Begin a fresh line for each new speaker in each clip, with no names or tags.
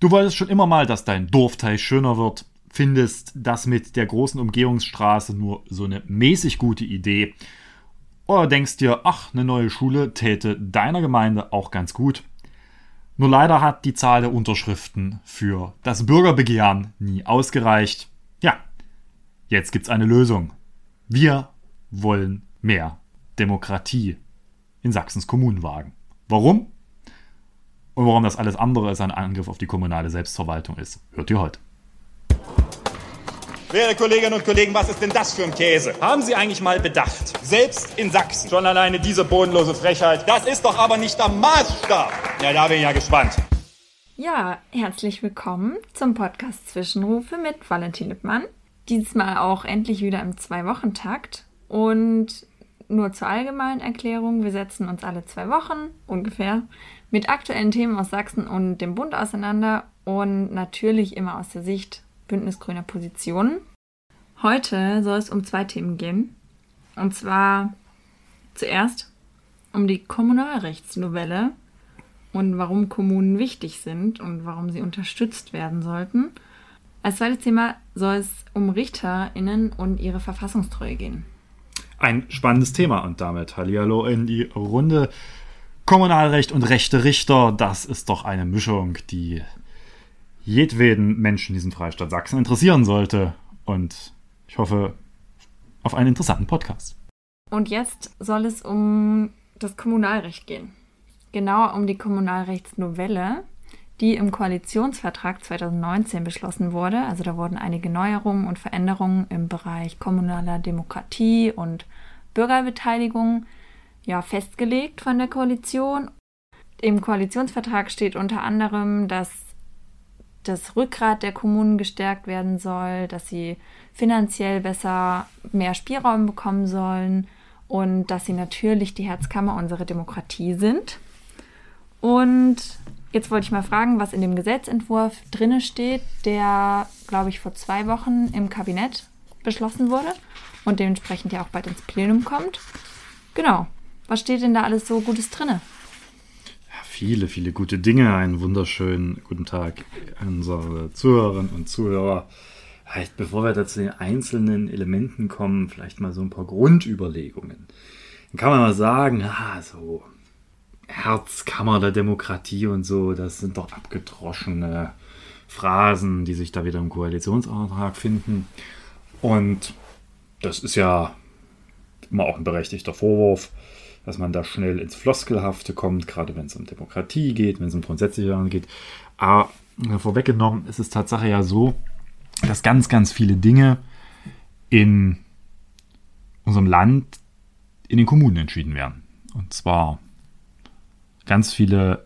Du wolltest schon immer mal, dass dein Dorfteil schöner wird, findest das mit der großen Umgehungsstraße nur so eine mäßig gute Idee. Oder denkst dir, ach, eine neue Schule täte deiner Gemeinde auch ganz gut. Nur leider hat die Zahl der Unterschriften für das Bürgerbegehren nie ausgereicht. Ja, jetzt gibt's eine Lösung. Wir wollen mehr Demokratie in Sachsens Kommunenwagen. Warum? Und warum das alles andere als ein Angriff auf die kommunale Selbstverwaltung ist, hört ihr heute.
Werte Kolleginnen und Kollegen, was ist denn das für ein Käse? Haben Sie eigentlich mal bedacht? Selbst in Sachsen. Schon alleine diese bodenlose Frechheit. Das ist doch aber nicht der Maßstab. Ja, da bin ich ja gespannt.
Ja, herzlich willkommen zum Podcast Zwischenrufe mit Valentin Lippmann. Diesmal auch endlich wieder im Zwei-Wochen-Takt. Und nur zur allgemeinen Erklärung, wir setzen uns alle zwei Wochen ungefähr mit aktuellen Themen aus Sachsen und dem Bund auseinander und natürlich immer aus der Sicht bündnisgrüner Positionen. Heute soll es um zwei Themen gehen. Und zwar zuerst um die Kommunalrechtsnovelle und warum Kommunen wichtig sind und warum sie unterstützt werden sollten. Als zweites Thema soll es um RichterInnen und ihre Verfassungstreue gehen.
Ein spannendes Thema und damit Hallihallo in die Runde. Kommunalrecht und rechte Richter, das ist doch eine Mischung, die jedweden Menschen in diesem Freistaat Sachsen interessieren sollte. Und ich hoffe auf einen interessanten Podcast.
Und jetzt soll es um das Kommunalrecht gehen. Genauer um die Kommunalrechtsnovelle, die im Koalitionsvertrag 2019 beschlossen wurde. Also da wurden einige Neuerungen und Veränderungen im Bereich kommunaler Demokratie und Bürgerbeteiligung ja festgelegt von der Koalition. Im Koalitionsvertrag steht unter anderem, dass das Rückgrat der Kommunen gestärkt werden soll, dass sie finanziell besser mehr Spielraum bekommen sollen und dass sie natürlich die Herzkammer unserer Demokratie sind. Und jetzt wollte ich mal fragen, was in dem Gesetzentwurf drinne steht, der, glaube ich, vor zwei Wochen im Kabinett beschlossen wurde und dementsprechend ja auch bald ins Plenum kommt. Genau. Was steht denn da alles so Gutes drinne?
viele, viele gute Dinge. Einen wunderschönen guten Tag an unsere Zuhörerinnen und Zuhörer. Vielleicht bevor wir da zu den einzelnen Elementen kommen, vielleicht mal so ein paar Grundüberlegungen. Dann kann man mal sagen, ah, so Herzkammer der Demokratie und so, das sind doch abgedroschene Phrasen, die sich da wieder im Koalitionsantrag finden. Und das ist ja immer auch ein berechtigter Vorwurf dass man da schnell ins Floskelhafte kommt, gerade wenn es um Demokratie geht, wenn es um grundsätzliche Sachen geht. Aber vorweggenommen ist es Tatsache ja so, dass ganz, ganz viele Dinge in unserem Land in den Kommunen entschieden werden. Und zwar ganz viele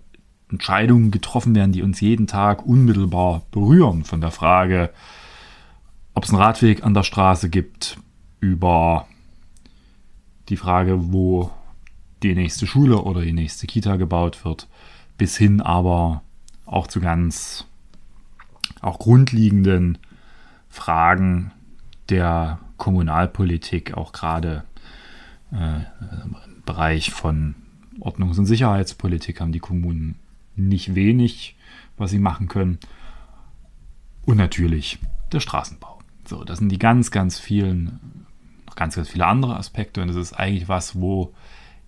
Entscheidungen getroffen werden, die uns jeden Tag unmittelbar berühren. Von der Frage, ob es einen Radweg an der Straße gibt, über die Frage, wo die nächste Schule oder die nächste Kita gebaut wird, bis hin aber auch zu ganz auch grundlegenden Fragen der Kommunalpolitik, auch gerade äh, im Bereich von Ordnungs- und Sicherheitspolitik haben die Kommunen nicht wenig, was sie machen können. Und natürlich der Straßenbau. So, das sind die ganz, ganz vielen, noch ganz, ganz viele andere Aspekte. Und das ist eigentlich was, wo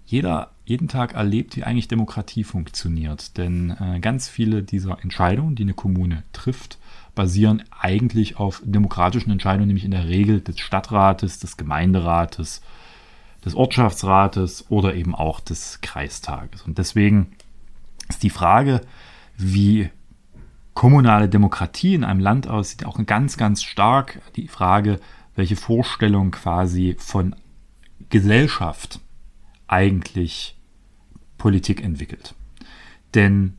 jeder jeden Tag erlebt, wie eigentlich Demokratie funktioniert. Denn äh, ganz viele dieser Entscheidungen, die eine Kommune trifft, basieren eigentlich auf demokratischen Entscheidungen, nämlich in der Regel des Stadtrates, des Gemeinderates, des Ortschaftsrates oder eben auch des Kreistages. Und deswegen ist die Frage, wie kommunale Demokratie in einem Land aussieht, auch ganz, ganz stark die Frage, welche Vorstellung quasi von Gesellschaft eigentlich Politik entwickelt. Denn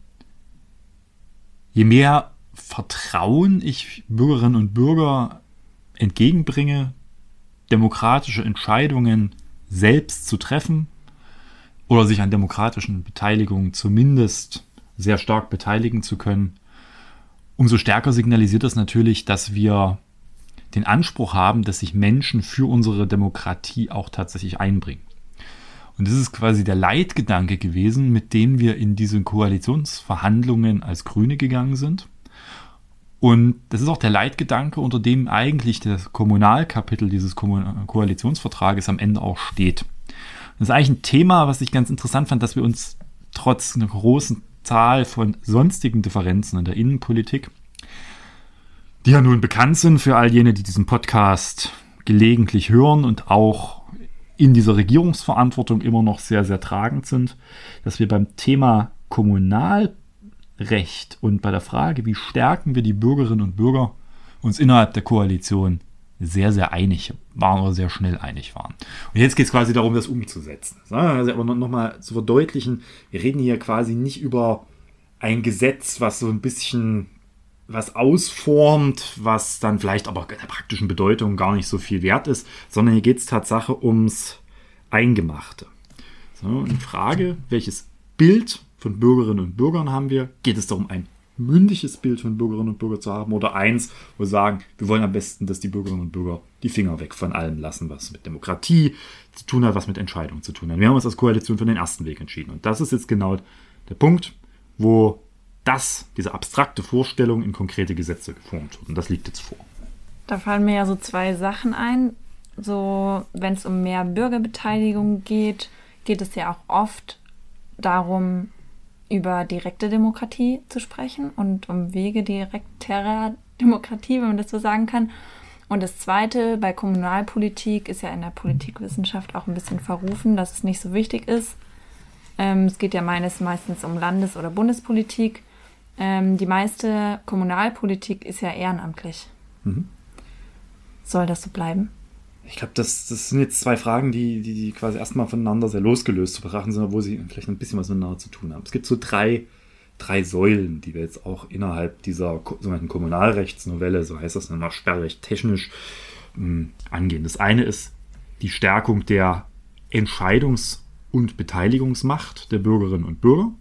je mehr Vertrauen ich Bürgerinnen und Bürger entgegenbringe, demokratische Entscheidungen selbst zu treffen oder sich an demokratischen Beteiligungen zumindest sehr stark beteiligen zu können, umso stärker signalisiert das natürlich, dass wir den Anspruch haben, dass sich Menschen für unsere Demokratie auch tatsächlich einbringen. Und das ist quasi der Leitgedanke gewesen, mit dem wir in diese Koalitionsverhandlungen als Grüne gegangen sind.
Und das ist auch der Leitgedanke, unter dem eigentlich das Kommunalkapitel dieses Koalitionsvertrages am Ende auch steht. Das ist eigentlich ein Thema, was ich ganz interessant fand, dass wir uns trotz einer großen Zahl von sonstigen Differenzen in der Innenpolitik, die ja nun bekannt sind für all jene, die diesen Podcast gelegentlich hören und auch in dieser Regierungsverantwortung immer noch sehr, sehr tragend sind, dass wir beim Thema Kommunalrecht und bei der Frage, wie stärken wir die Bürgerinnen und Bürger, uns innerhalb der Koalition sehr, sehr einig waren oder sehr schnell einig waren. Und jetzt geht es quasi darum, das umzusetzen. Also aber nochmal zu verdeutlichen, wir reden hier quasi nicht über ein Gesetz, was so ein bisschen was ausformt, was dann vielleicht aber in der praktischen Bedeutung gar nicht so viel wert ist, sondern hier geht es Tatsache ums Eingemachte. So, und Frage, welches Bild von Bürgerinnen und Bürgern haben wir? Geht es darum, ein mündiges Bild von Bürgerinnen und Bürgern zu haben oder eins, wo wir sagen, wir wollen am besten, dass die Bürgerinnen und Bürger die Finger weg von allem lassen, was mit Demokratie zu tun hat, was mit Entscheidungen zu tun hat. Wir haben uns als Koalition für den ersten Weg entschieden. Und das ist jetzt genau der Punkt, wo das, diese abstrakte Vorstellung in konkrete Gesetze geformt wird. Und das liegt jetzt vor.
Da fallen mir ja so zwei Sachen ein. So, wenn es um mehr Bürgerbeteiligung geht, geht es ja auch oft darum, über direkte Demokratie zu sprechen und um Wege direkterer Demokratie, wenn man das so sagen kann. Und das Zweite, bei Kommunalpolitik ist ja in der Politikwissenschaft auch ein bisschen verrufen, dass es nicht so wichtig ist. Ähm, es geht ja meines meistens um Landes- oder Bundespolitik. Ähm, die meiste Kommunalpolitik ist ja ehrenamtlich. Mhm. Soll das so bleiben?
Ich glaube, das, das sind jetzt zwei Fragen, die, die, die quasi erstmal voneinander sehr losgelöst zu betrachten sind, wo sie vielleicht ein bisschen was miteinander zu tun haben. Es gibt so drei, drei Säulen, die wir jetzt auch innerhalb dieser sogenannten Kommunalrechtsnovelle, so heißt das nochmal sperrig technisch, mh, hm, angehen. Das eine ist die Stärkung der Entscheidungs- und Beteiligungsmacht der Bürgerinnen und Bürger.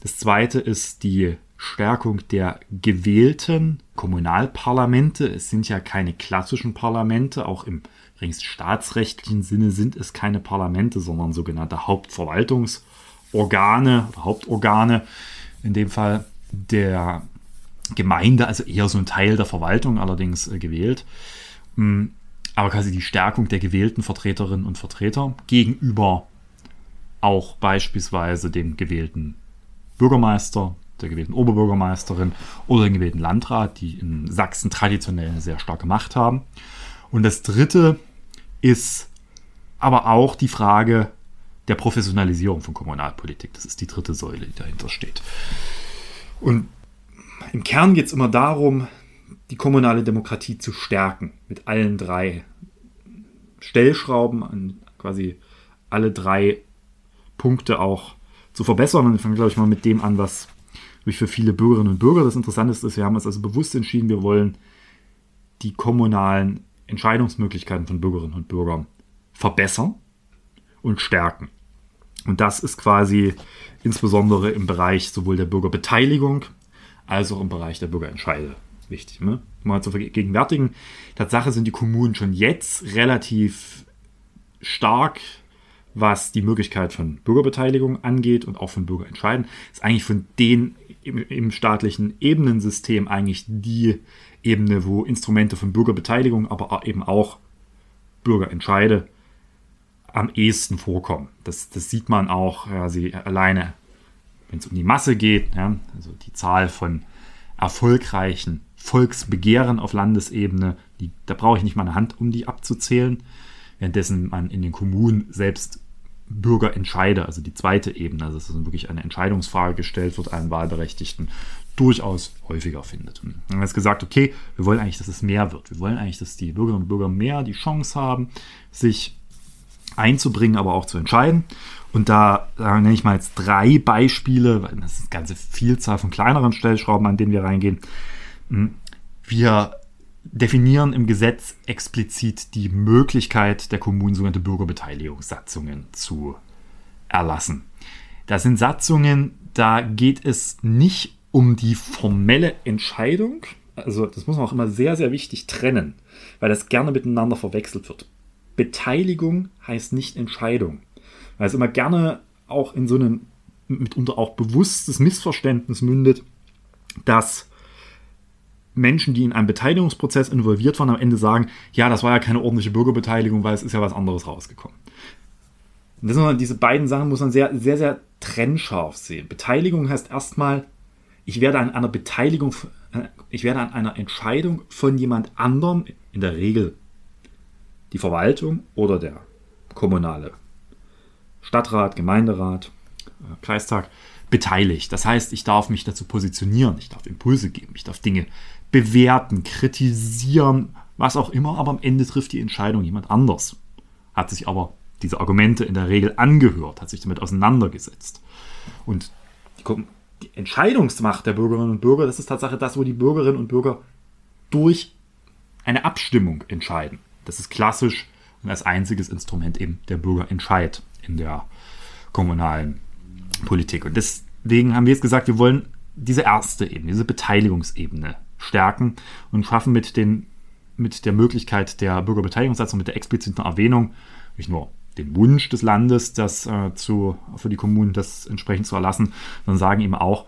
Das zweite ist die Stärkung der gewählten Kommunalparlamente. Es sind ja keine klassischen Parlamente, auch im übrigens staatsrechtlichen Sinne sind es keine Parlamente, sondern sogenannte Hauptverwaltungsorgane Hauptorgane. In dem Fall der Gemeinde, also eher so ein Teil der Verwaltung, allerdings äh, gewählt. Hm, aber quasi die Stärkung der gewählten Vertreterinnen und Vertreter gegenüber auch beispielsweise dem gewählten Bürgermeister, der gewählten Oberbürgermeisterin oder dem gewählten Landrat, die in Sachsen traditionell eine sehr starke Macht haben. Und das Dritte ist aber auch die Frage der Professionalisierung von Kommunalpolitik. Das ist die dritte Säule, die dahinter steht. Und im Kern geht es immer darum, die kommunale Demokratie zu stärken mit allen drei Stellschrauben, an quasi alle drei Punkte auch zu verbessern. Und ich fange, glaube ich, mal mit dem an, was für viele Bürgerinnen und Bürger das Interessante ist. Wir haben uns also bewusst entschieden, wir wollen die kommunalen Entscheidungsmöglichkeiten von Bürgerinnen und Bürgern verbessern und stärken. Und das ist quasi insbesondere im Bereich sowohl der Bürgerbeteiligung als auch im Bereich der Bürgerentscheide wichtig. Ne? Mal zu vergegenwärtigen, Tatsache sind die Kommunen schon jetzt relativ stark was die Möglichkeit von Bürgerbeteiligung angeht und auch von Bürgerentscheiden, ist eigentlich von den im, im, staatlichen Ebenensystem eigentlich die Ebene, wo Instrumente von Bürgerbeteiligung, aber eben auch Bürgerentscheide am ehesten vorkommen. Das, das sieht man auch ja, sie alleine, wenn es um die Masse geht, ja, also die Zahl von erfolgreichen Volksbegehren auf Landesebene, die, da brauche ich nicht mal eine Hand, um die abzuzählen währenddessen man in den Kommunen selbst Bürgerentscheider, also die zweite Ebene, also dass wirklich eine Entscheidungsfrage gestellt wird, einen Wahlberechtigten, durchaus häufiger findet. Und wir haben jetzt gesagt, okay, wir wollen eigentlich, dass es mehr wird. Wir wollen eigentlich, dass die Bürgerinnen und Bürger mehr die Chance haben, sich einzubringen, aber auch zu entscheiden. Und da, da nenne ich mal jetzt drei Beispiele, weil das ist eine ganze Vielzahl von kleineren Stellschrauben, an denen wir reingehen. Hm, wir definieren im Gesetz explizit die Möglichkeit der Kommunen, sogenannte Bürgerbeteiligungssatzungen zu erlassen. Das sind Satzungen, da geht es nicht um die formelle Entscheidung. Also das muss man auch immer sehr, sehr wichtig trennen, weil das gerne miteinander verwechselt wird. Beteiligung heißt nicht Entscheidung. Weil es immer gerne auch in so einem mitunter auch bewusstes Missverständnis mündet, dass Menschen, die in einem Beteiligungsprozess involviert waren, am Ende sagen, ja, das war ja keine ordentliche Bürgerbeteiligung, weil es ist ja was anderes rausgekommen. Und das sind, diese beiden Sachen muss man sehr, sehr, sehr trennscharf sehen. Beteiligung heißt erstmal, ich werde an einer Beteiligung, äh, ich werde an einer Entscheidung von jemand anderem, in der Regel die Verwaltung oder der kommunale Stadtrat, Gemeinderat, äh, Kreistag, beteiligt. Das heißt, ich darf mich dazu positionieren, ich darf Impulse geben, ich darf Dinge bewerten, kritisieren, was auch immer, aber am Ende trifft die Entscheidung jemand anders. Hat sich aber diese Argumente in der Regel angehört, hat sich damit auseinandergesetzt. Und die, Entscheidungsmacht der Bürgerinnen und Bürger, das ist Tatsache das, wo die Bürgerinnen und Bürger durch eine Abstimmung entscheiden. Das ist klassisch und als einziges Instrument eben der Bürgerentscheid in der kommunalen Politik. Und deswegen haben wir jetzt gesagt, wir wollen diese erste Ebene, diese Beteiligungsebene stärken und schaffen mit, den, mit der Möglichkeit der Bürgerbeteiligungssatzung, mit der expliziten Erwähnung, nicht nur den Wunsch des Landes, das äh, zu, für die Kommunen das entsprechend zu erlassen, sondern sagen eben auch,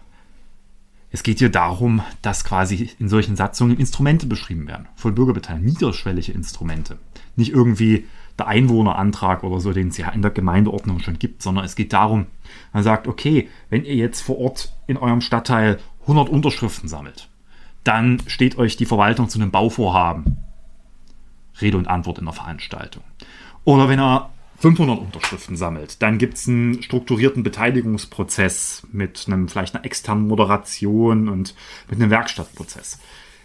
es geht hier darum, dass quasi in solchen Satzungen Instrumente beschrieben werden, von Bürgerbeteiligung, niederschwellige Instrumente. Nicht irgendwie der Einwohnerantrag oder so, den es ja in der Gemeindeordnung schon gibt, sondern es geht darum, man sagt, okay, wenn ihr jetzt vor Ort in eurem Stadtteil 100 Unterschriften sammelt, dann steht euch die Verwaltung zu einem Bauvorhaben Rede und Antwort in der Veranstaltung. Oder wenn er 500 Unterschriften sammelt, dann gibt es einen strukturierten Beteiligungsprozess mit einem vielleicht einer externen Moderation und mit einem Werkstattprozess.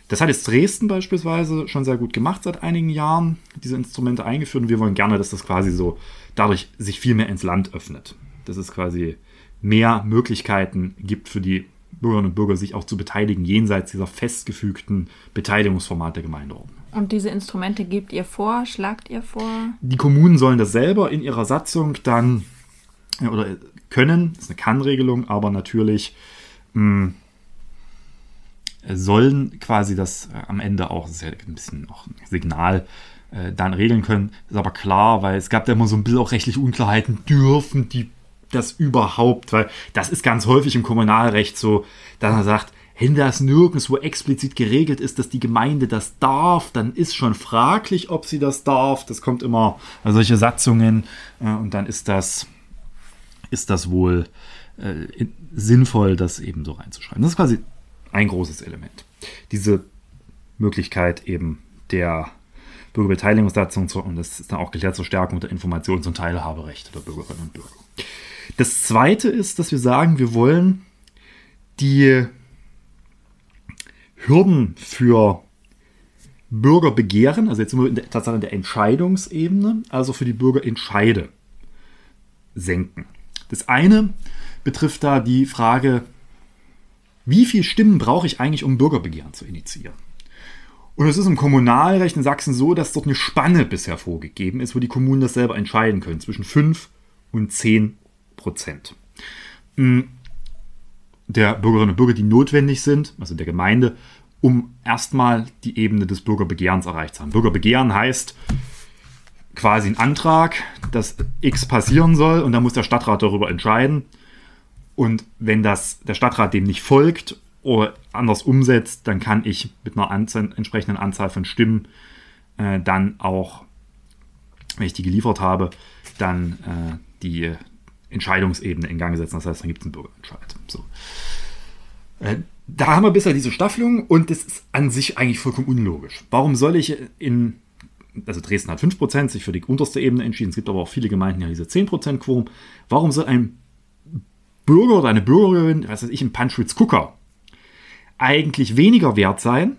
Das hat jetzt Dresden beispielsweise schon sehr gut gemacht seit einigen Jahren, diese Instrumente eingeführt und wir wollen gerne, dass das quasi so dadurch sich viel mehr ins Land öffnet. Dass es quasi mehr Möglichkeiten gibt für die Bürgerinnen und Bürger, sich auch zu beteiligen, jenseits dieser festgefügten Beteiligungsformate der Gemeindeordnung.
Und diese Instrumente gebt ihr vor, schlagt ihr vor?
Die Kommunen sollen das selber in ihrer Satzung dann oder können, das ist eine Kann-Regelung, aber natürlich mh, sollen quasi das äh, am Ende auch, das ist ja ein bisschen auch ein Signal, äh, dann regeln können. Ist aber klar, weil es gab da immer so ein bisschen auch rechtliche Unklarheiten, dürfen die das überhaupt? Weil das ist ganz häufig im Kommunalrecht so, dass man sagt, wenn das nirgendwo explizit geregelt ist, dass die Gemeinde das darf, dann ist schon fraglich, ob sie das darf. Das kommt immer also solche Satzungen äh, und dann ist das, ist das wohl äh, sinnvoll, das eben so reinzuschreiben. Das ist quasi ein großes Element. Diese Möglichkeit eben der Bürgerbeteiligungssatzung und das ist dann auch geklärt zur Stärkung der Informations- und Teilhaberechte der Bürgerinnen und Bürger. Das zweite ist, dass wir sagen, wir wollen die Hürden für Bürgerbegehren, also jetzt sind wir in der, tatsächlich in der Entscheidungsebene, also für die Bürgerentscheide senken. Das eine betrifft da die Frage, wie viele Stimmen brauche ich eigentlich, um Bürgerbegehren zu initiieren? Und es ist im Kommunalrecht in Sachsen so, dass dort eine Spanne bisher vorgegeben ist, wo die Kommunen das selber entscheiden können, zwischen 5 und 10 Prozent. Hm, der Bürgerinnen und Bürger, die notwendig sind, also der Gemeinde, um erstmal die Ebene des Bürgerbegehrens erreicht zu haben. Bürgerbegehren heißt quasi ein Antrag, dass X passieren soll und dann muss der Stadtrat darüber entscheiden. Und wenn das der Stadtrat dem nicht folgt oder anders umsetzt, dann kann ich mit einer Anzahl, entsprechenden Anzahl von Stimmen äh, dann auch, wenn ich die geliefert habe, dann äh, die Entscheidungsebene in Gang setzen. Das heißt, dann gibt es einen Bürgerentscheid. So. Äh, da haben wir bisher diese Staffelung und das ist an sich eigentlich vollkommen unlogisch. Warum soll ich in, also Dresden hat 5%, sich für die unterste Ebene entschieden, es gibt aber auch viele Gemeinden, die haben diese 10% Quorum. Warum soll ein Bürger oder eine Bürgerin, was weiß ich, in Panschwitz-Kucker eigentlich weniger wert sein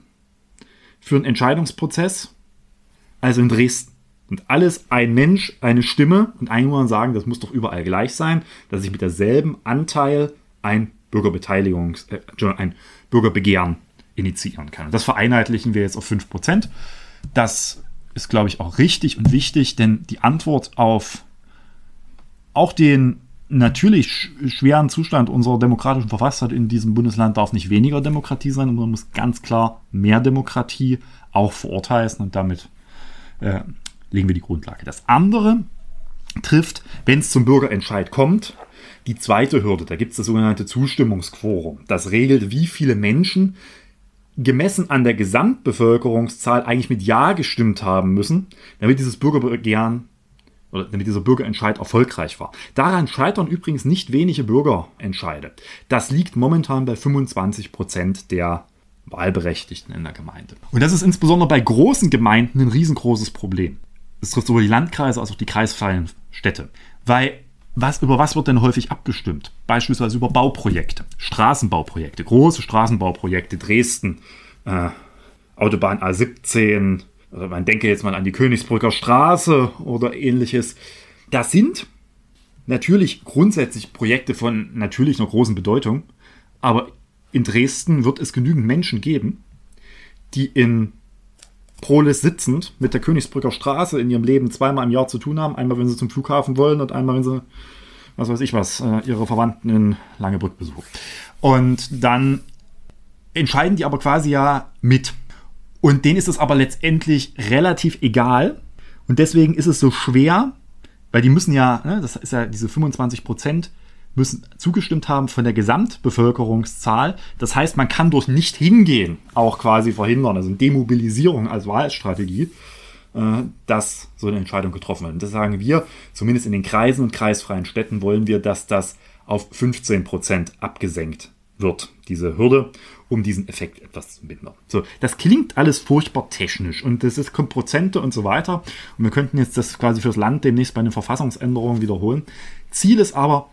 für einen Entscheidungsprozess als in Dresden? Und alles ein Mensch, eine Stimme und Einwohner sagen, das muss doch überall gleich sein, dass ich mit derselben Anteil ein Bürgerbeteiligungs, äh, ein Bürgerbegehren initiieren kann. das vereinheitlichen wir jetzt auf 5%. Das ist, glaube ich, auch richtig und wichtig, denn die Antwort auf auch den natürlich schweren Zustand unserer demokratischen Verfassung in diesem Bundesland darf nicht weniger Demokratie sein, sondern muss ganz klar mehr Demokratie auch vor und damit äh, legen wir die Grundlage. Das andere trifft, wenn es zum Bürgerentscheid kommt, die zweite Hürde. Da gibt es das sogenannte Zustimmungsquorum. Das regelt, wie viele Menschen gemessen an der Gesamtbevölkerungszahl eigentlich mit Ja gestimmt haben müssen, damit dieses Bürgerbegehren oder damit dieser Bürgerentscheid erfolgreich war. Daran scheitern übrigens nicht wenige Bürgerentscheide. Das liegt momentan bei 25 Prozent der Wahlberechtigten in der Gemeinde. Und das ist insbesondere bei großen Gemeinden ein riesengroßes Problem. Es trifft sowohl die Landkreise als auch die kreisfreien Städte. Weil was, über was wird denn häufig abgestimmt? Beispielsweise über Bauprojekte, Straßenbauprojekte, große Straßenbauprojekte, Dresden, äh, Autobahn A17, oder man denke jetzt mal an die Königsbrücker Straße oder ähnliches. Das sind natürlich grundsätzlich Projekte von natürlich einer großen Bedeutung, aber in Dresden wird es genügend Menschen geben, die in Prolis sitzend mit der Königsbrücker Straße in ihrem Leben zweimal im Jahr zu tun haben. Einmal, wenn sie zum Flughafen wollen und einmal, wenn sie, was weiß ich was, äh, ihre Verwandten in Langebrück besuchen. Und dann entscheiden die aber quasi ja mit. Und denen ist es aber letztendlich relativ egal. Und deswegen ist es so schwer, weil die müssen ja, ne, das ist ja diese 25 Prozent, müssen zugestimmt haben von der Gesamtbevölkerungszahl. Das heißt, man kann durch nicht hingehen auch quasi verhindern, also Demobilisierung als Wahlstrategie, äh, dass so eine Entscheidung getroffen wird. Und das sagen wir, zumindest in den Kreisen und kreisfreien Städten wollen wir, dass das auf 15 Prozent abgesenkt wird, diese Hürde, um diesen Effekt etwas zu mindern. So, das klingt alles furchtbar technisch und das ist Prozente und so weiter. Und wir könnten jetzt das quasi fürs Land demnächst bei den Verfassungsänderungen wiederholen. Ziel ist aber,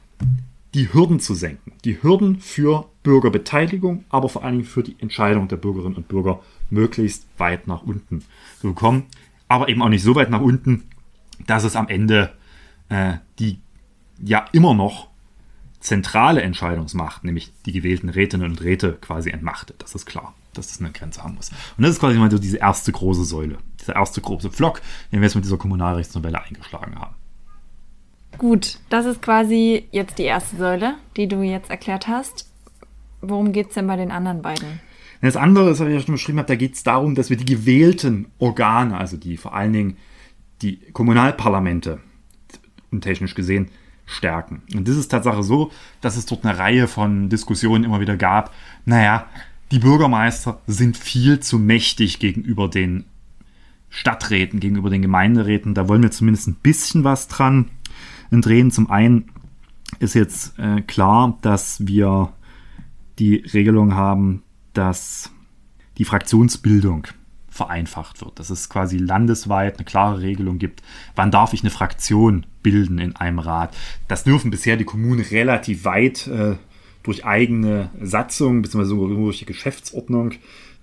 die Hürden zu senken. Die Hürden für Bürgerbeteiligung, aber vor allen Dingen für die Entscheidung der Bürgerinnen und Bürger möglichst weit nach unten zu bekommen. Aber eben auch nicht so weit nach unten, dass es am Ende äh, die ja immer noch zentrale Entscheidungsmacht, nämlich die gewählten Rätinnen und Räte, quasi entmachtet. Das ist klar, dass es eine Grenze haben muss. Und das ist quasi mal so diese erste große Säule, dieser erste große Flock, den wir jetzt mit dieser Kommunalrechtsnovelle eingeschlagen haben.
Gut, das ist quasi jetzt die erste Säule, die du jetzt erklärt hast. Worum geht es denn bei den anderen beiden?
Das andere, das ich ja schon beschrieben habe, da geht es darum, dass wir die gewählten Organe, also die vor allen Dingen die Kommunalparlamente, technisch gesehen, stärken. Und das ist Tatsache so, dass es dort eine Reihe von Diskussionen immer wieder gab. Naja, die Bürgermeister sind viel zu mächtig gegenüber den Stadträten, gegenüber den Gemeinderäten. Da wollen wir zumindest ein bisschen was dran drehen. Zum einen ist jetzt äh, klar, dass wir die Regelung haben, dass die Fraktionsbildung vereinfacht wird. Dass es quasi landesweit eine klare Regelung gibt, wann darf ich eine Fraktion bilden in einem Rat. Das dürfen bisher die Kommunen relativ weit äh, durch eigene Satzung bzw. durch die Geschäftsordnung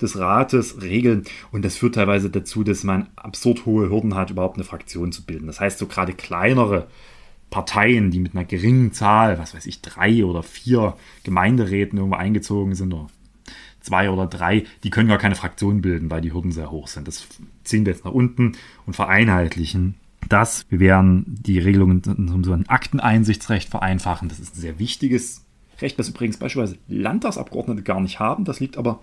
des Rates regeln. Und das führt teilweise dazu, dass man absurd hohe Hürden hat, überhaupt eine Fraktion zu bilden. Das heißt, so gerade kleinere Parteien, die mit einer geringen Zahl, was weiß ich, drei oder vier Gemeinderäten irgendwo eingezogen sind oder zwei oder drei, die können gar keine Fraktion bilden, weil die Hürden sehr hoch sind. Das ziehen wir jetzt nach unten und vereinheitlichen das. Wir werden die Regelungen zum so ein Akteneinsichtsrecht vereinfachen. Das ist ein sehr wichtiges Recht, das übrigens beispielsweise Landtagsabgeordnete gar nicht haben. Das liegt aber,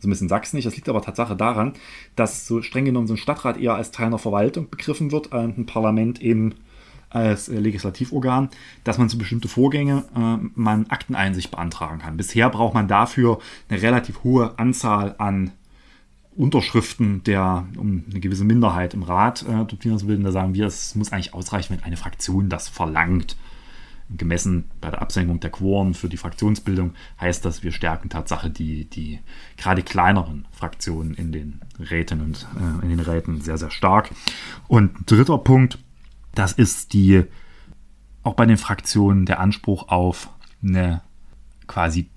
zumindest in Sachsen nicht, das liegt aber Tatsache daran, dass so streng genommen so ein Stadtrat eher als Teil einer Verwaltung begriffen wird, ein Parlament eben als äh, Legislativorgan, dass man zu bestimmte Vorgänge äh, man Akteneinsicht beantragen kann. Bisher braucht man dafür eine relativ hohe Anzahl an Unterschriften der, um eine gewisse Minderheit im Rat äh, dort zu bilden. Da sagen wir, es muss eigentlich ausreichen, wenn eine Fraktion das verlangt. Gemessen bei der Absenkung der Quoren für die Fraktionsbildung heißt das, wir stärken Tatsache die, die gerade kleineren Fraktionen in den Räten und äh, in den Räten sehr, sehr stark. Und dritter Punkt, das ist die, auch bei den Fraktionen, der Anspruch auf eine quasi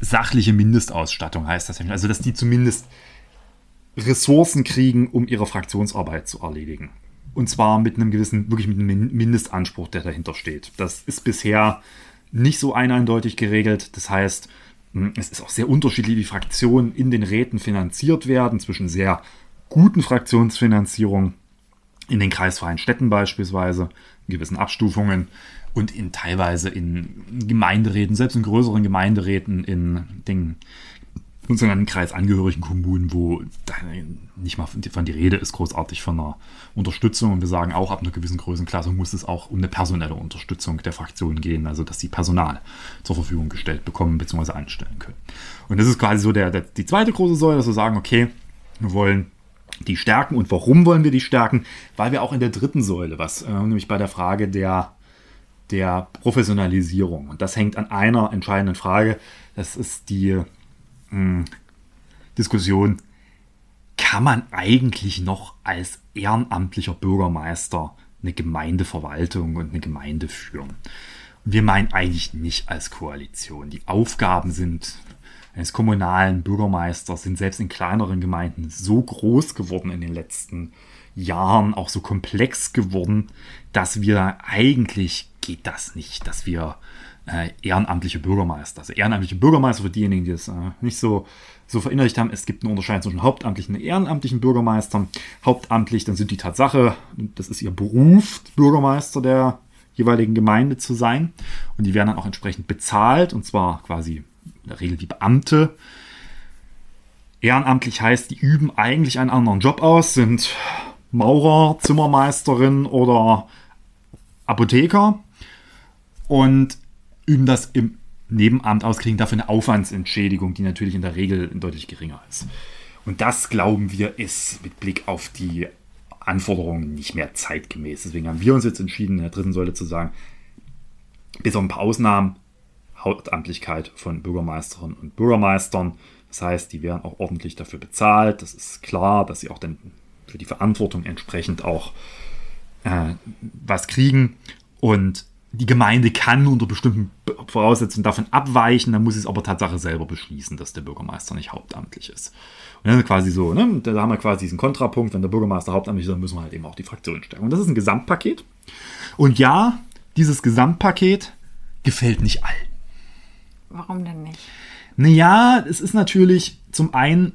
sachliche Mindestausstattung heißt das. Also, dass die zumindest Ressourcen kriegen, um ihre Fraktionsarbeit zu erledigen. Und zwar mit einem gewissen, wirklich mit einem Mindestanspruch, der dahinter steht. Das ist bisher nicht so eindeutig geregelt. Das heißt, hm, es ist auch sehr unterschiedlich, wie Fraktionen in den Räten finanziert werden, zwischen sehr guten Fraktionsfinanzierungen in den kreisfreien Städten beispielsweise, in gewissen Abstufungen und in teilweise in Gemeinderäten, selbst in größeren Gemeinderäten, in den uns an den Kreis angehörigen Kommunen, wo nicht mal von die Rede ist, großartig von einer Unterstützung. Und wir sagen auch, ab einer gewissen Größenklasse muss es auch um eine personelle Unterstützung der Fraktionen gehen, also dass sie Personal zur Verfügung gestellt bekommen bzw. anstellen können. Und das ist quasi so der, der, die zweite große Säule, dass wir sagen, okay, wir wollen die stärken. Und warum wollen wir die stärken? Weil wir auch in der dritten Säule, was äh, nämlich bei der Frage der, der Professionalisierung, und das hängt an einer entscheidenden Frage, das ist die mh, Diskussion, kann man eigentlich noch als ehrenamtlicher Bürgermeister eine Gemeindeverwaltung und eine Gemeinde führen? Wir meinen eigentlich nicht als Koalition. Die Aufgaben sind eines kommunalen Bürgermeisters sind selbst in kleineren Gemeinden so groß geworden in den letzten Jahren, auch so komplex geworden, dass wir eigentlich geht das nicht, dass wir äh, ehrenamtliche Bürgermeister, also ehrenamtliche Bürgermeister für diejenigen, die es äh, nicht so, so verinnerlicht haben, es gibt eine Unterscheidung zwischen hauptamtlichen und ehrenamtlichen Bürgermeistern. Hauptamtlich, dann sind die Tatsache, das ist ihr Beruf, Bürgermeister der jeweiligen Gemeinde zu sein. Und die werden dann auch entsprechend bezahlt, und zwar quasi in der Regel wie Beamte. Ehrenamtlich heißt, die üben eigentlich einen anderen Job aus, sind Maurer, Zimmermeisterin oder Apotheker und üben das im Nebenamt aus, kriegen dafür eine Aufwandsentschädigung, die natürlich in der Regel deutlich geringer ist. Und das, glauben wir, ist mit Blick auf die Anforderungen nicht mehr zeitgemäß. Deswegen haben wir uns jetzt entschieden, in der dritten Säule zu sagen, bis auf ein paar Ausnahmen, Hauptamtlichkeit von Bürgermeisterinnen und Bürgermeistern. Das heißt, die werden auch ordentlich dafür bezahlt. Das ist klar, dass sie auch dann für die Verantwortung entsprechend auch äh, was kriegen. Und die Gemeinde kann unter bestimmten Voraussetzungen davon abweichen, dann muss sie es aber Tatsache selber beschließen, dass der Bürgermeister nicht hauptamtlich ist. Und dann quasi so, ne? da haben wir quasi diesen Kontrapunkt, wenn der Bürgermeister hauptamtlich ist, dann müssen wir halt eben auch die Fraktion stärken. Und das ist ein Gesamtpaket. Und ja, dieses Gesamtpaket gefällt nicht allen.
Warum denn nicht?
Naja, es ist natürlich zum einen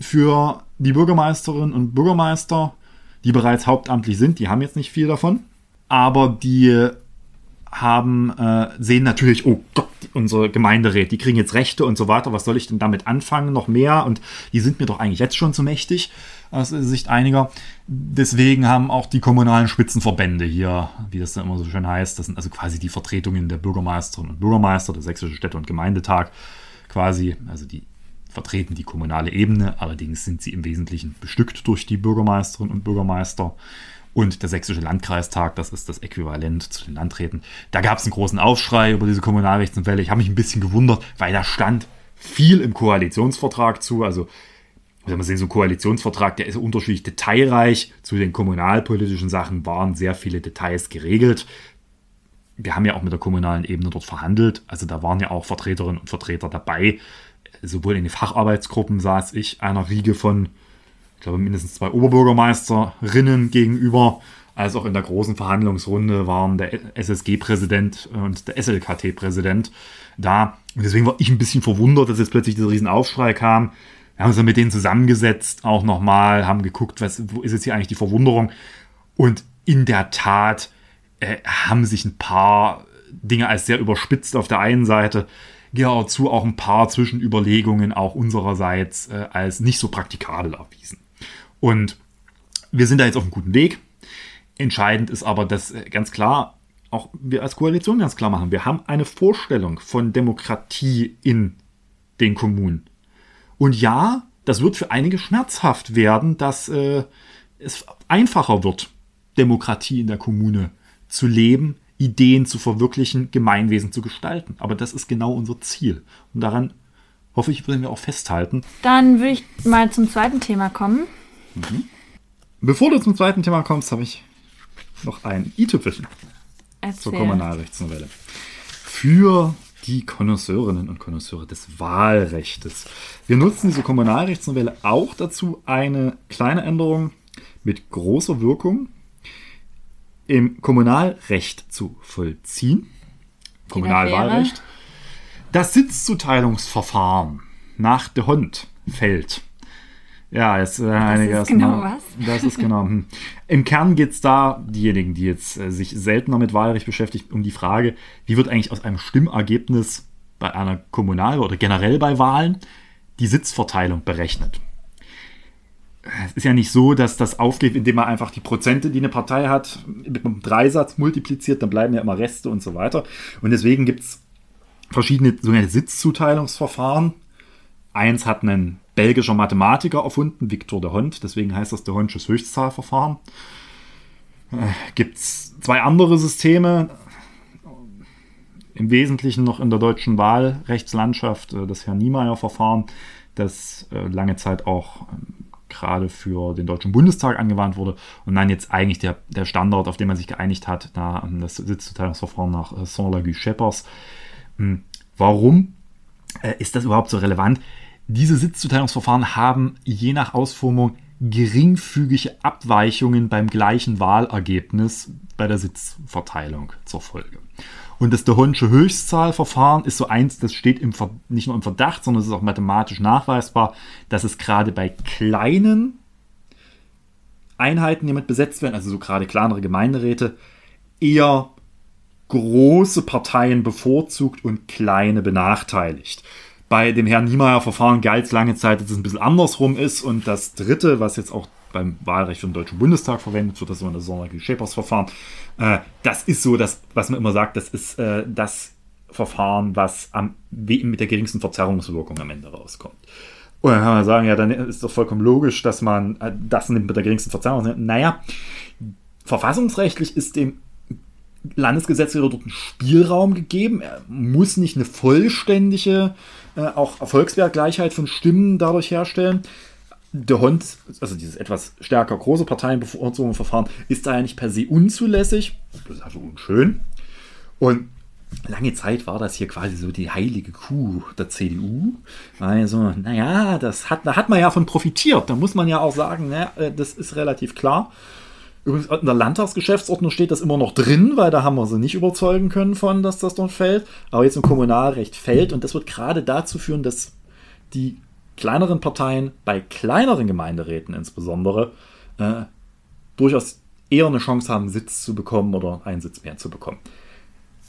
für die Bürgermeisterinnen und Bürgermeister, die bereits hauptamtlich sind, die haben jetzt nicht viel davon aber die haben, äh, sehen natürlich, oh Gott, unsere Gemeinderäte, die kriegen jetzt Rechte und so weiter, was soll ich denn damit anfangen, noch mehr? Und die sind mir doch eigentlich jetzt schon zu mächtig, aus Sicht einiger. Deswegen haben auch die kommunalen Spitzenverbände hier, wie das dann immer so schön heißt, das sind also quasi die Vertretungen der Bürgermeisterinnen und Bürgermeister, der Sächsische Städte- und Gemeindetag, quasi, also die vertreten die kommunale Ebene, allerdings sind sie im Wesentlichen bestückt durch die Bürgermeisterinnen und Bürgermeister und der Sächsische Landkreistag, das ist das Äquivalent zu den Landräten. Da gab es einen großen Aufschrei über diese Kommunalrechtsnovelle. Ich habe mich ein bisschen gewundert, weil da stand viel im Koalitionsvertrag zu. Also, wenn man sehen, so ein Koalitionsvertrag, der ist unterschiedlich detailreich. Zu den kommunalpolitischen Sachen waren sehr viele Details geregelt. Wir haben ja auch mit der kommunalen Ebene dort verhandelt. Also da waren ja auch Vertreterinnen und Vertreter dabei. Sowohl in den Facharbeitsgruppen saß ich einer Riege von glaube, mindestens zwei Oberbürgermeisterinnen gegenüber, als auch in der großen Verhandlungsrunde waren der SSG-Präsident und der SLKT-Präsident da. Und deswegen war ich ein bisschen verwundert, dass jetzt plötzlich dieser Riesenaufschrei kam. Wir haben uns dann mit denen zusammengesetzt, auch nochmal, haben geguckt, was, wo ist jetzt hier eigentlich die Verwunderung. Und in der Tat äh, haben sich ein paar Dinge als sehr überspitzt auf der einen Seite, ja, zu auch ein paar Zwischenüberlegungen auch unsererseits äh, als nicht so praktikabel erwiesen. Und wir sind da jetzt auf einem guten Weg. Entscheidend ist aber, dass äh, ganz klar auch wir als Koalition ganz klar machen, wir haben eine Vorstellung von Demokratie in den Kommunen. Und ja, das wird für einige schmerzhaft werden, dass äh, es einfacher wird, Demokratie in der Kommune zu leben, Ideen zu verwirklichen, Gemeinwesen zu gestalten. Aber das ist genau unser Ziel. Und daran hoffe ich, werden wir auch festhalten.
Dann würde ich mal zum zweiten Thema kommen.
Mhm. Bevor du zum zweiten Thema kommst, habe ich noch ein i-Tüpfelchen zur Kommunalrechtsnovelle. Für die Konnoisseurinnen und Konnoisseure des Wahlrechtes. Wir nutzen diese Kommunalrechtsnovelle auch dazu, eine kleine Änderung mit großer Wirkung im Kommunalrecht zu vollziehen. Kommunalwahlrecht. Das Sitzzuteilungsverfahren nach de Hond fällt ja, jetzt äh, einige
das ist genau was.
Das ist genau. Hm. Im Kern geht es da, diejenigen, die jetzt äh, sich seltener mit Wahlrecht beschäftigen, um die Frage, wie wird eigentlich aus einem Stimmergebnis bei einer Kommunal- oder generell bei Wahlen die Sitzverteilung berechnet. Es ist ja nicht so, dass das aufgeht, indem man einfach die Prozente, die eine Partei hat, mit einem Dreisatz multipliziert, dann bleiben ja immer Reste und so weiter. Und deswegen gibt es verschiedene sogenannte Sitzzuteilungsverfahren. Eins hat ein belgischer Mathematiker erfunden, Victor de Hond, deswegen heißt das de Hondsches Höchstzahlverfahren. Äh, gibt es zwei andere Systeme, im Wesentlichen noch in der deutschen Wahlrechtslandschaft äh, das Herr Niemeyer-Verfahren, das äh, lange Zeit auch ähm, gerade für den Deutschen Bundestag angewandt wurde und dann jetzt eigentlich der, der Standard, auf den man sich geeinigt hat, da ähm, das Sitzzuteilungsverfahren nach äh, Saint-Lagu-Scheppers. Hm, warum ist das überhaupt so relevant? Diese Sitzzuteilungsverfahren haben je nach Ausformung geringfügige Abweichungen beim gleichen Wahlergebnis bei der Sitzverteilung zur Folge. Und das de Honsche Höchstzahlverfahren ist so eins, das steht im, nicht nur im Verdacht, sondern es ist auch mathematisch nachweisbar, dass es gerade bei kleinen Einheiten, die mit besetzt werden, also so gerade kleinere Gemeinderäte, eher große Parteien bevorzugt und kleine benachteiligt. Bei dem Herrn Niemeyer-Verfahren galt es lange Zeit, dass es ein bisschen andersrum ist. Und das dritte, was jetzt auch beim Wahlrecht für den Deutschen Bundestag verwendet wird, das sogenannte Sonderliche Schäpers-Verfahren, äh, das ist so, das, was man immer sagt, das ist äh, das Verfahren, was am, mit der geringsten Verzerrungswirkung am Ende rauskommt. Und dann kann man sagen, ja, dann ist doch vollkommen logisch, dass man äh, das nimmt mit der geringsten Verzerrung. Naja, verfassungsrechtlich ist dem Landesgesetzgeber dort einen Spielraum gegeben. Er muss nicht eine vollständige äh, auch Erfolgswertgleichheit von Stimmen dadurch herstellen. Der Hund, also dieses etwas stärker große Parteienbevorzugungsverfahren, ist daher nicht per se unzulässig. Das ist also unschön. Und lange Zeit war das hier quasi so die heilige Kuh der CDU. Also, naja, das hat, da hat man ja von profitiert. Da muss man ja auch sagen, äh, das ist relativ klar. Übrigens, in der Landtagsgeschäftsordnung steht das immer noch drin, weil da haben wir sie nicht überzeugen können von, dass das dort fällt. Aber jetzt im Kommunalrecht fällt und das wird gerade dazu führen, dass die kleineren Parteien bei kleineren Gemeinderäten insbesondere äh, durchaus eher eine Chance haben, Sitz zu bekommen oder einen Sitz mehr zu bekommen.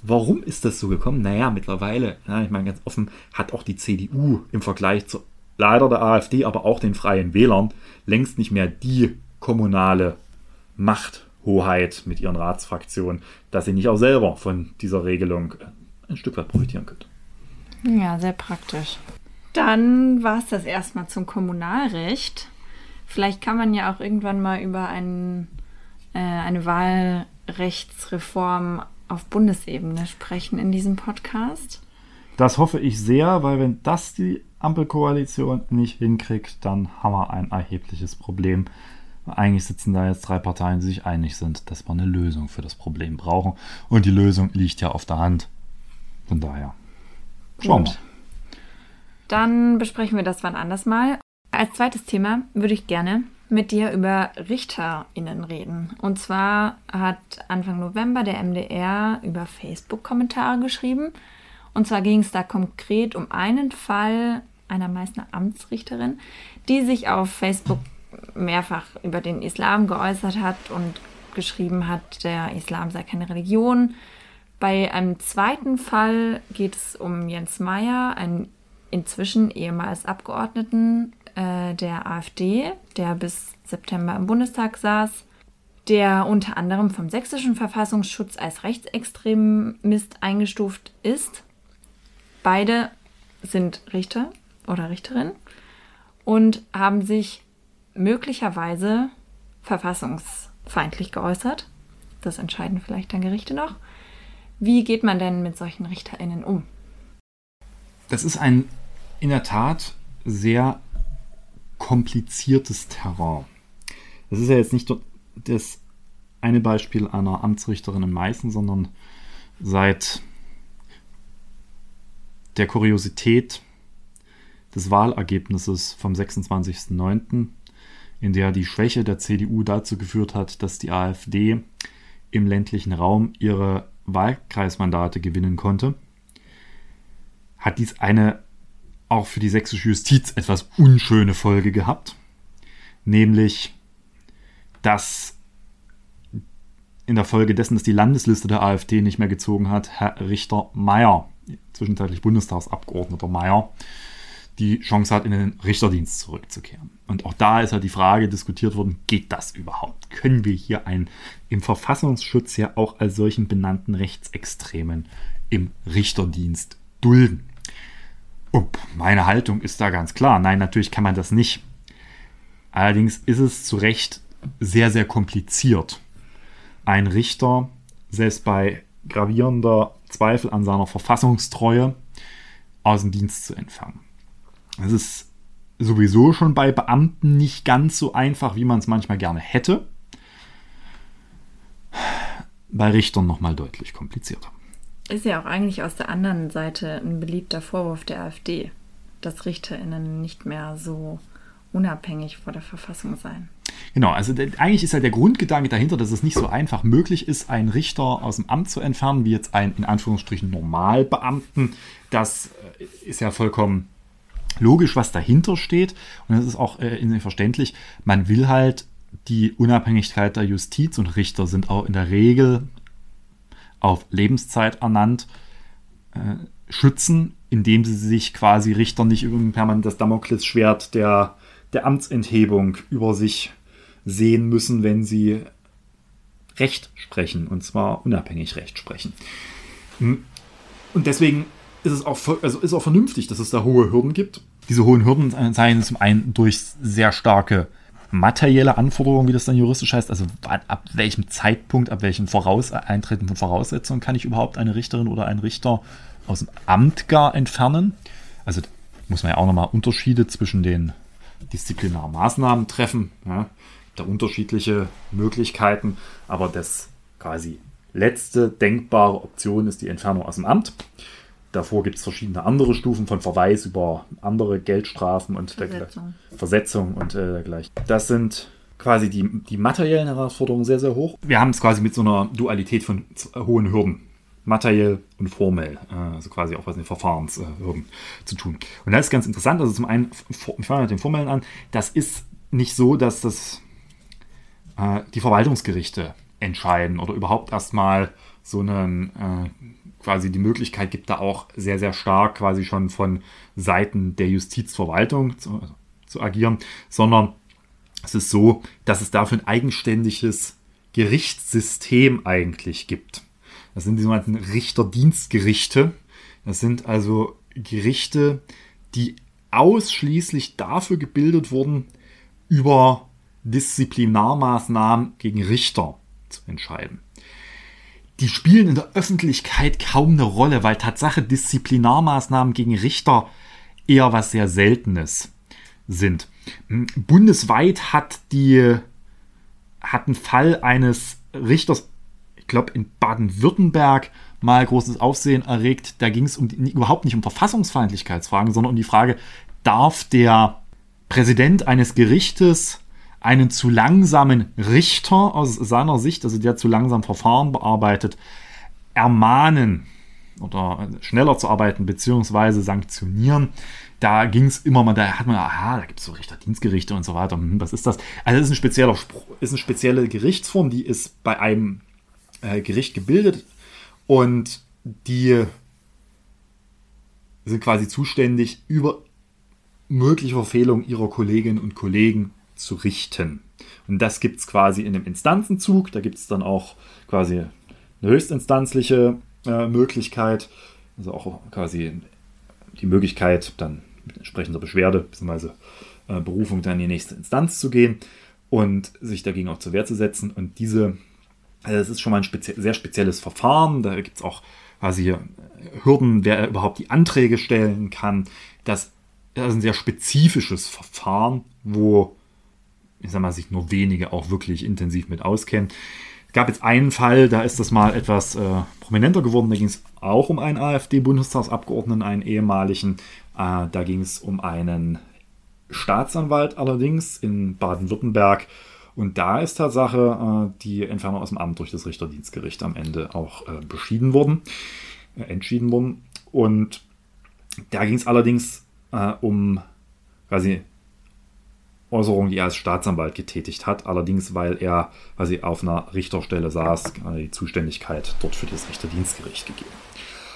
Warum ist das so gekommen? Naja, mittlerweile, ja, ich meine ganz offen, hat auch die CDU im Vergleich zu leider der AfD, aber auch den Freien Wählern längst nicht mehr die kommunale Machthoheit mit ihren Ratsfraktionen, dass sie nicht auch selber von dieser Regelung ein Stück weit profitieren könnte.
Ja, sehr praktisch. Dann war es das erstmal zum Kommunalrecht. Vielleicht kann man ja auch irgendwann mal über ein, äh, eine Wahlrechtsreform auf Bundesebene sprechen in diesem Podcast.
Das hoffe ich sehr, weil wenn das die Ampelkoalition nicht hinkriegt, dann haben wir ein erhebliches Problem. Eigentlich sitzen da jetzt drei Parteien, die sich einig sind, dass wir eine Lösung für das Problem brauchen. Und die Lösung liegt ja auf der Hand. Von daher. Schauen wir.
Dann besprechen wir das wann anders mal. Als zweites Thema würde ich gerne mit dir über RichterInnen reden. Und zwar hat Anfang November der MDR über Facebook Kommentare geschrieben. Und zwar ging es da konkret um einen Fall einer Meißner Amtsrichterin, die sich auf Facebook mehrfach über den Islam geäußert hat und geschrieben hat, der Islam sei keine Religion. Bei einem zweiten Fall geht es um Jens Meyer, einen inzwischen ehemals Abgeordneten äh, der AfD, der bis September im Bundestag saß, der unter anderem vom sächsischen Verfassungsschutz als Rechtsextremist eingestuft ist. Beide sind Richter oder Richterin und haben sich möglicherweise verfassungsfeindlich geäußert. Das entscheiden vielleicht dann Gerichte noch. Wie geht man denn mit solchen RichterInnen um?
Das ist ein in der Tat sehr kompliziertes Terrain. Das ist ja jetzt nicht das eine Beispiel einer Amtsrichterin in Meißen, sondern seit der Kuriosität des Wahlergebnisses vom 26.09 in der die Schwäche der CDU dazu geführt hat, dass die AfD im ländlichen Raum ihre Wahlkreismandate gewinnen konnte, hat dies eine auch für die sächsische Justiz etwas unschöne Folge gehabt, nämlich dass in der Folge dessen, dass die Landesliste der AfD nicht mehr gezogen hat, Herr Richter Meyer zwischenzeitlich Bundestagsabgeordneter Mayer, die Chance hat, in den Richterdienst zurückzukehren. Und auch da ist ja die Frage diskutiert worden, geht das überhaupt? Können wir hier einen im Verfassungsschutz ja auch als solchen benannten Rechtsextremen im Richterdienst dulden? Und meine Haltung ist da ganz klar. Nein, natürlich kann man das nicht. Allerdings ist es zu Recht sehr, sehr kompliziert, einen Richter, selbst bei gravierender Zweifel an seiner Verfassungstreue, aus dem Dienst zu entfernen. Es ist sowieso schon bei Beamten nicht ganz so einfach, wie man es manchmal gerne hätte. Bei Richtern nochmal deutlich komplizierter.
Ist ja auch eigentlich aus der anderen Seite ein beliebter Vorwurf der AfD, dass RichterInnen nicht mehr so unabhängig vor der Verfassung seien.
Genau, also der, eigentlich ist ja der Grundgedanke dahinter, dass es nicht so einfach möglich ist, einen Richter aus dem Amt zu entfernen, wie jetzt einen in Anführungsstrichen Normalbeamten. Das äh, ist ja vollkommen logisch, was dahinter steht. Und das ist auch äh, verständlich. Man will halt die Unabhängigkeit der Justiz und Richter sind auch in der Regel auf Lebenszeit ernannt, äh, schützen, indem sie sich quasi Richter nicht über ein permanentes Damoklesschwert der, der Amtsenthebung über sich sehen müssen, wenn sie Recht sprechen, und zwar unabhängig Recht sprechen. Und deswegen ist es auch, also ist auch vernünftig, dass es da hohe Hürden gibt. Diese hohen Hürden seien zum einen durch sehr starke materielle Anforderungen, wie das dann juristisch heißt, also ab welchem Zeitpunkt, ab welchem Voraus Eintreten von Voraussetzungen kann ich überhaupt eine Richterin oder einen Richter aus dem Amt gar entfernen. Also muss man ja auch nochmal Unterschiede zwischen den Disziplinarmaßnahmen treffen. Ja da unterschiedliche Möglichkeiten, aber das quasi letzte denkbare Option ist die Entfernung aus dem Amt. Davor gibt es verschiedene andere Stufen von Verweis über andere Geldstrafen und Versetzung, der, Versetzung und äh, dergleichen. Das sind quasi die, die materiellen Herausforderungen sehr, sehr hoch. Wir haben es quasi mit so einer Dualität von hohen Hürden, materiell und formell, äh, also quasi auch was den Verfahrenshürden äh, zu tun. Und das ist ganz interessant. Also zum einen, ich fange mit den formellen an, das ist nicht so, dass das äh, die Verwaltungsgerichte entscheiden oder überhaupt erstmal so einen äh, quasi die Möglichkeit gibt, da auch sehr, sehr stark quasi schon von Seiten der Justizverwaltung zu, zu agieren, sondern es ist so, dass es dafür ein eigenständiges Gerichtssystem eigentlich gibt. Das sind die sogenannten Richterdienstgerichte. Das sind also Gerichte, die ausschließlich dafür gebildet wurden, über Disziplinarmaßnahmen gegen Richter zu entscheiden. Die spielen in der Öffentlichkeit kaum eine Rolle, weil Tatsache Disziplinarmaßnahmen gegen Richter eher was sehr Seltenes sind. Bundesweit hat die hat ein Fall eines Richters, ich glaube in Baden-Württemberg, mal großes Aufsehen erregt. Da ging es um überhaupt nicht um Verfassungsfeindlichkeitsfragen, sondern um die Frage, darf der Präsident eines Gerichtes einen zu langsamen Richter aus seiner Sicht, also der zu langsam Verfahren bearbeitet, ermahnen oder schneller zu arbeiten beziehungsweise sanktionieren. Da ging es immer mal, da hat man, aha, da gibt es so Richterdienstgerichte und so weiter. Hm, was ist das? Also das ist ein ist eine spezielle Gerichtsform, die ist bei einem äh, Gericht gebildet und die sind quasi zuständig über mögliche Verfehlungen ihrer Kolleginnen und Kollegen zu richten. Und das gibt es quasi in dem Instanzenzug. Da gibt es dann auch quasi eine höchstinstanzliche äh, Möglichkeit, also auch quasi die Möglichkeit, dann mit entsprechender Beschwerde bzw. Äh, Berufung dann in die nächste Instanz zu gehen und sich dagegen auch zur Wehr zu setzen. Und diese, also das ist schon mal ein spezie sehr spezielles Verfahren. Da gibt es auch quasi Hürden, wer überhaupt die Anträge stellen kann. Das, das ist ein sehr spezifisches Verfahren, wo ich sag mal, sich nur wenige auch wirklich intensiv mit auskennen. Es gab jetzt einen Fall, da ist das mal etwas äh, prominenter geworden. Da ging es auch um einen AfD-Bundestagsabgeordneten, einen ehemaligen. Äh, da ging es um einen Staatsanwalt allerdings in Baden-Württemberg. Und da ist Tatsache äh, die Entfernung aus dem Amt durch das Richterdienstgericht am Ende auch äh, beschieden worden, äh, entschieden worden. Und da ging es allerdings äh, um quasi Äußerung, die er als Staatsanwalt getätigt hat, allerdings weil er quasi auf einer Richterstelle saß, die Zuständigkeit dort für das Richterdienstgericht gegeben.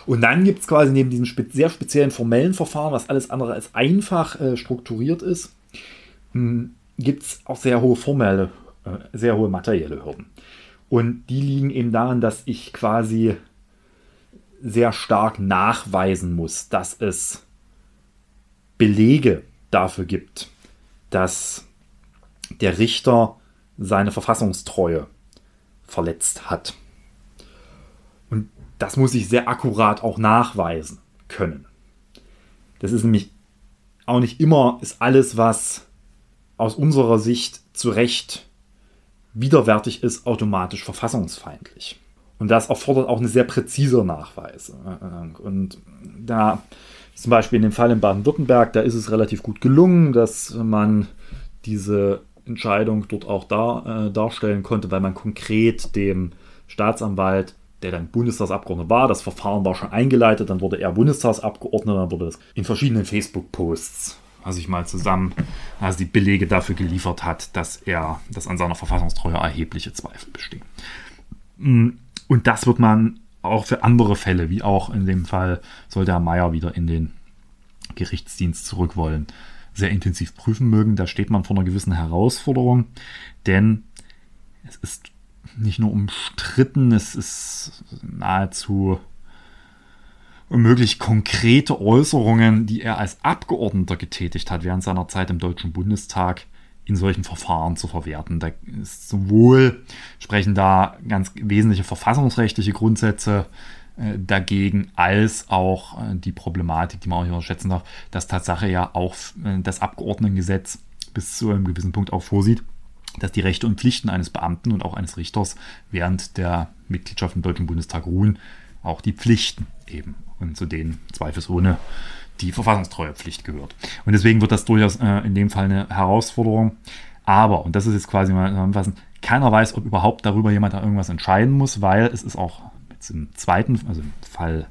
Und dann gibt es quasi neben diesem spe sehr speziellen formellen Verfahren, was alles andere als einfach äh, strukturiert ist, gibt es auch sehr hohe formelle, äh, sehr hohe materielle Hürden. Und die liegen eben daran, dass ich quasi sehr stark nachweisen muss, dass es Belege dafür gibt, dass der Richter seine Verfassungstreue verletzt hat. Und das muss ich sehr akkurat auch nachweisen können. Das ist nämlich auch nicht immer, ist alles, was aus unserer Sicht zu Recht widerwärtig ist, automatisch verfassungsfeindlich. Und das erfordert auch eine sehr präzise Nachweise. Und da zum Beispiel in dem Fall in Baden-Württemberg, da ist es relativ gut gelungen, dass man diese Entscheidung dort auch dar, äh, darstellen konnte, weil man konkret dem Staatsanwalt, der dann Bundestagsabgeordneter war, das Verfahren war schon eingeleitet, dann wurde er Bundestagsabgeordneter, dann wurde das in verschiedenen Facebook-Posts, also ich mal zusammen, also die Belege dafür geliefert hat, dass er, dass an seiner Verfassungstreue erhebliche Zweifel bestehen. Mm, und das wird man auch für andere Fälle, wie auch in dem Fall, sollte Herr Meier wieder in den Gerichtsdienst zurück wollen, sehr intensiv prüfen mögen. Da steht man vor einer gewissen Herausforderung, denn es ist nicht nur umstritten, es ist nahezu unmöglich konkrete Äußerungen, die er als Abgeordneter getätigt hat während seiner Zeit im Deutschen Bundestag, in solchen Verfahren zu verwerten. Da ist sowohl sprechen da ganz wesentliche verfassungsrechtliche Grundsätze äh, dagegen, als auch äh, die Problematik, die man auch nicht unterschätzen darf, dass Tatsache ja auch äh, das Abgeordnetengesetz bis zu einem gewissen Punkt auch vorsieht, dass die Rechte und Pflichten eines Beamten und auch eines Richters während der Mitgliedschaft im Deutschen Bundestag ruhen, auch die Pflichten eben und zu denen zweifelsohne die Verfassungstreuepflicht gehört. Und deswegen wird das durchaus äh, in dem Fall eine Herausforderung. Aber, und das ist jetzt quasi mal zusammenfassend, keiner weiß, ob überhaupt darüber jemand da irgendwas entscheiden muss, weil es ist auch jetzt im zweiten, also im Fall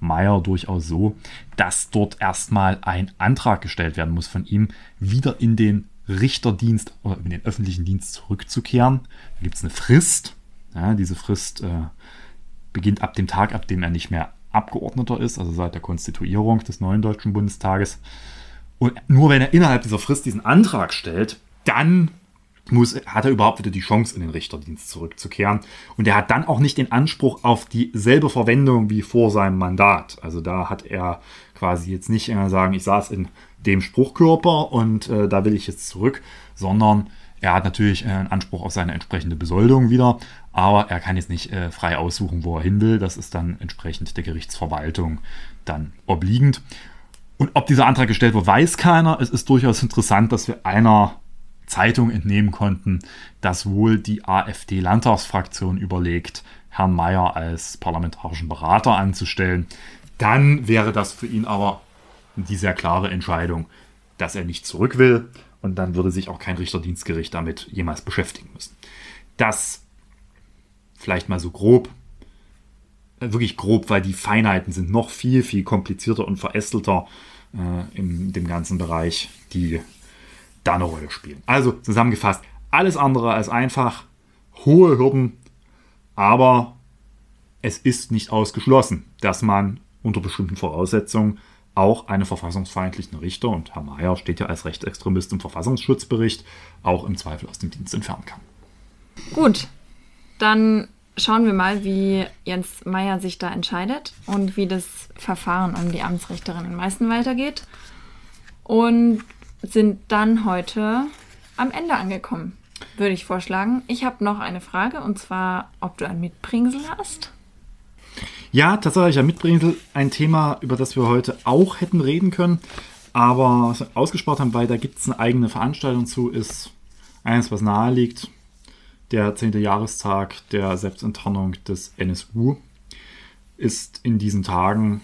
Meyer durchaus so, dass dort erstmal ein Antrag gestellt werden muss von ihm, wieder in den Richterdienst oder in den öffentlichen Dienst zurückzukehren. Da gibt es eine Frist. Ja, diese Frist äh, beginnt ab dem Tag, ab dem er nicht mehr Abgeordneter ist, also seit der Konstituierung des neuen Deutschen Bundestages. Und nur wenn er innerhalb dieser Frist diesen Antrag stellt, dann muss, hat er überhaupt wieder die Chance, in den Richterdienst zurückzukehren. Und er hat dann auch nicht den Anspruch auf dieselbe Verwendung wie vor seinem Mandat. Also da hat er quasi jetzt nicht äh, sagen, ich saß in dem Spruchkörper und äh, da will ich jetzt zurück, sondern er hat natürlich einen Anspruch auf seine entsprechende Besoldung wieder, aber er kann jetzt nicht äh, frei aussuchen, wo er hin will. Das ist dann entsprechend der Gerichtsverwaltung dann obliegend. Und ob dieser Antrag gestellt wird, weiß keiner. Es ist durchaus interessant, dass wir einer Zeitung entnehmen konnten, dass wohl die AfD-Landtagsfraktion überlegt, Herrn Mayer als parlamentarischen Berater anzustellen. Dann wäre das für ihn aber die sehr klare Entscheidung, dass er nicht zurück will und dann würde sich auch kein Richterdienstgericht damit jemals beschäftigen müssen. Das vielleicht mal so grob, äh, wirklich grob, weil die Feinheiten sind noch viel, viel komplizierter und verästelter äh, in dem ganzen Bereich, die da eine Rolle spielen. Also zusammengefasst, alles andere als einfach, hohe Hürden, aber es ist nicht ausgeschlossen, dass man unter bestimmten Voraussetzungen auch einen verfassungsfeindlichen Richter, und Herr Mayer steht ja als Rechtsextremist im Verfassungsschutzbericht, auch im Zweifel aus dem Dienst entfernen kann.
Gut, dann schauen wir mal, wie Jens Mayer sich da entscheidet und wie das Verfahren um die Amtsrichterin in Meißen weitergeht. Und sind dann heute am Ende angekommen, würde ich vorschlagen. Ich habe noch eine Frage und zwar, ob du ein Mitbringsel hast.
Ja, tatsächlich ein Mitbringsel, ein Thema, über das wir heute auch hätten reden können, aber ausgespart haben, weil da gibt es eine eigene Veranstaltung zu, ist eines, was nahe liegt, der 10. Jahrestag der Selbstenttarnung des NSU ist in diesen Tagen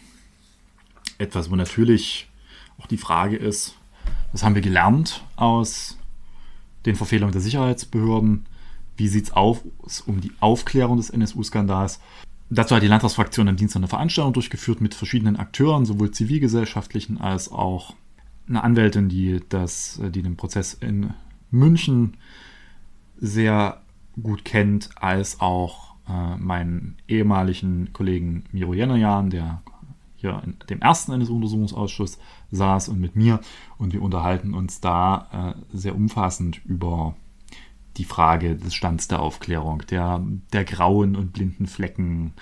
etwas, wo natürlich auch die Frage ist, was haben wir gelernt aus den Verfehlungen der Sicherheitsbehörden? Wie sieht es aus um die Aufklärung des NSU-Skandals? Dazu hat die Landtagsfraktion am Dienstag eine Veranstaltung durchgeführt mit verschiedenen Akteuren, sowohl zivilgesellschaftlichen als auch eine Anwältin, die, das, die den Prozess in München sehr gut kennt, als auch äh, meinen ehemaligen Kollegen Miro Jennerjan, der hier in dem ersten NSU-Untersuchungsausschuss saß und mit mir. Und wir unterhalten uns da äh, sehr umfassend über die Frage des Stands der Aufklärung, der, der grauen und blinden Flecken,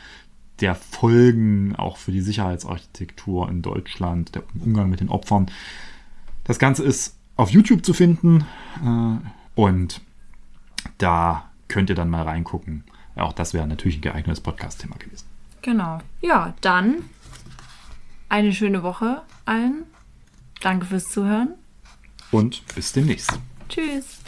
der Folgen auch für die Sicherheitsarchitektur in Deutschland, der Umgang mit den Opfern. Das Ganze ist auf YouTube zu finden äh, und da könnt ihr dann mal reingucken. Auch das wäre natürlich ein geeignetes Podcast-Thema gewesen.
Genau. Ja, dann eine schöne Woche allen. Danke fürs Zuhören.
Und bis demnächst.
Tschüss.